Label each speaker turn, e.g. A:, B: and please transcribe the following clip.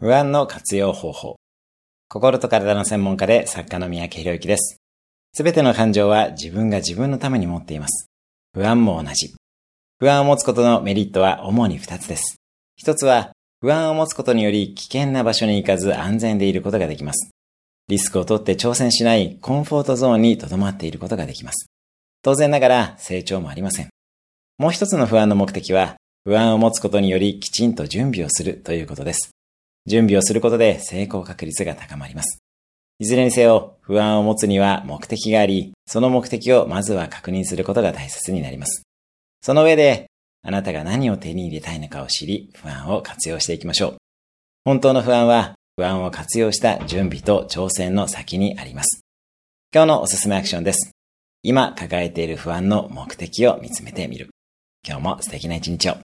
A: 不安の活用方法。心と体の専門家で作家の三宅博之です。すべての感情は自分が自分のために持っています。不安も同じ。不安を持つことのメリットは主に二つです。一つは、不安を持つことにより危険な場所に行かず安全でいることができます。リスクを取って挑戦しないコンフォートゾーンに留まっていることができます。当然ながら成長もありません。もう一つの不安の目的は、不安を持つことによりきちんと準備をするということです。準備をすることで成功確率が高まります。いずれにせよ、不安を持つには目的があり、その目的をまずは確認することが大切になります。その上で、あなたが何を手に入れたいのかを知り、不安を活用していきましょう。本当の不安は、不安を活用した準備と挑戦の先にあります。今日のおすすめアクションです。今抱えている不安の目的を見つめてみる。今日も素敵な一日を。